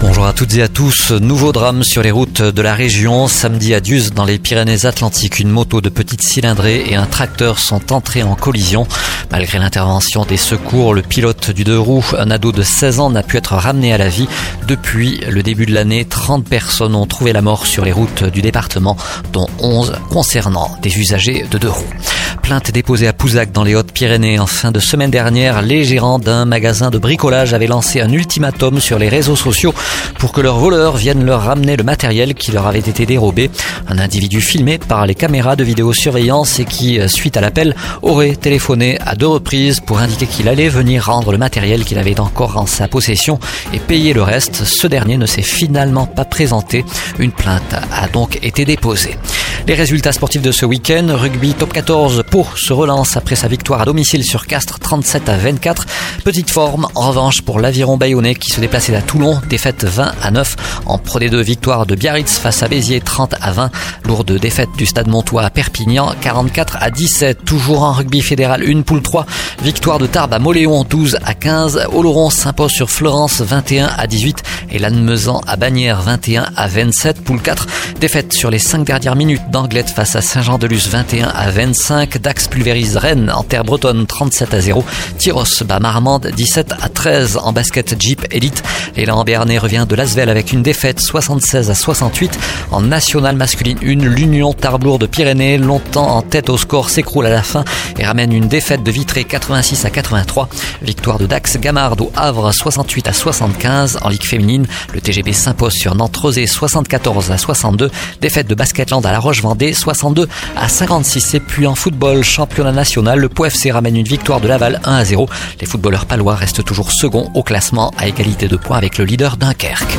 Bonjour à toutes et à tous. Nouveau drame sur les routes de la région. Samedi à Dieuze, dans les Pyrénées-Atlantiques, une moto de petite cylindrée et un tracteur sont entrés en collision. Malgré l'intervention des secours, le pilote du deux roues, un ado de 16 ans, n'a pu être ramené à la vie. Depuis le début de l'année, 30 personnes ont trouvé la mort sur les routes du département, dont 11 concernant des usagers de deux roues. Plainte déposée à Pouzac dans les Hautes-Pyrénées en fin de semaine dernière, les gérants d'un magasin de bricolage avaient lancé un ultimatum sur les réseaux sociaux pour que leurs voleurs viennent leur ramener le matériel qui leur avait été dérobé. Un individu filmé par les caméras de vidéosurveillance et qui, suite à l'appel, aurait téléphoné à deux reprises pour indiquer qu'il allait venir rendre le matériel qu'il avait encore en sa possession et payer le reste. Ce dernier ne s'est finalement pas présenté. Une plainte a donc été déposée. Les résultats sportifs de ce week-end, rugby top 14 pour se relance après sa victoire à domicile sur Castres 37 à 24. Petite forme en revanche pour l'aviron bayonnais qui se déplaçait à Toulon, défaite 20 à 9 en Pro D2 victoire de Biarritz face à Béziers 30 à 20. Lourde défaite du Stade Montois à Perpignan 44 à 17. Toujours en rugby fédéral une poule 3. Victoire de Tarbes à Moléon 12 à 15. Oloron s'impose sur Florence 21 à 18 et Lannemezan à Bagnères 21 à 27. Poule 4. Défaite sur les 5 dernières minutes d'Anglette face à Saint-Jean-de-Luz 21 à 25. Dax pulvérise Rennes en terre bretonne 37 à 0. Tyros bat Marmande 17 à 13 en basket Jeep Elite. L'élan Béarnais revient de Lasvel avec une défaite 76 à 68. En nationale masculine 1, l'Union Tarblour de Pyrénées, longtemps en tête au score, s'écroule à la fin et ramène une défaite de Vitré 86 à 83. Victoire de Dax Gamard au Havre 68 à 75. En Ligue féminine, le TGB s'impose sur Nantes 74 à 62. Défaite de Basketland à La Roche-Vendée 62 à 56. Et puis en football, championnat national, le POFC ramène une victoire de Laval 1 à 0. Les footballeurs palois restent toujours second au classement à égalité de points avec le leader Dunkerque.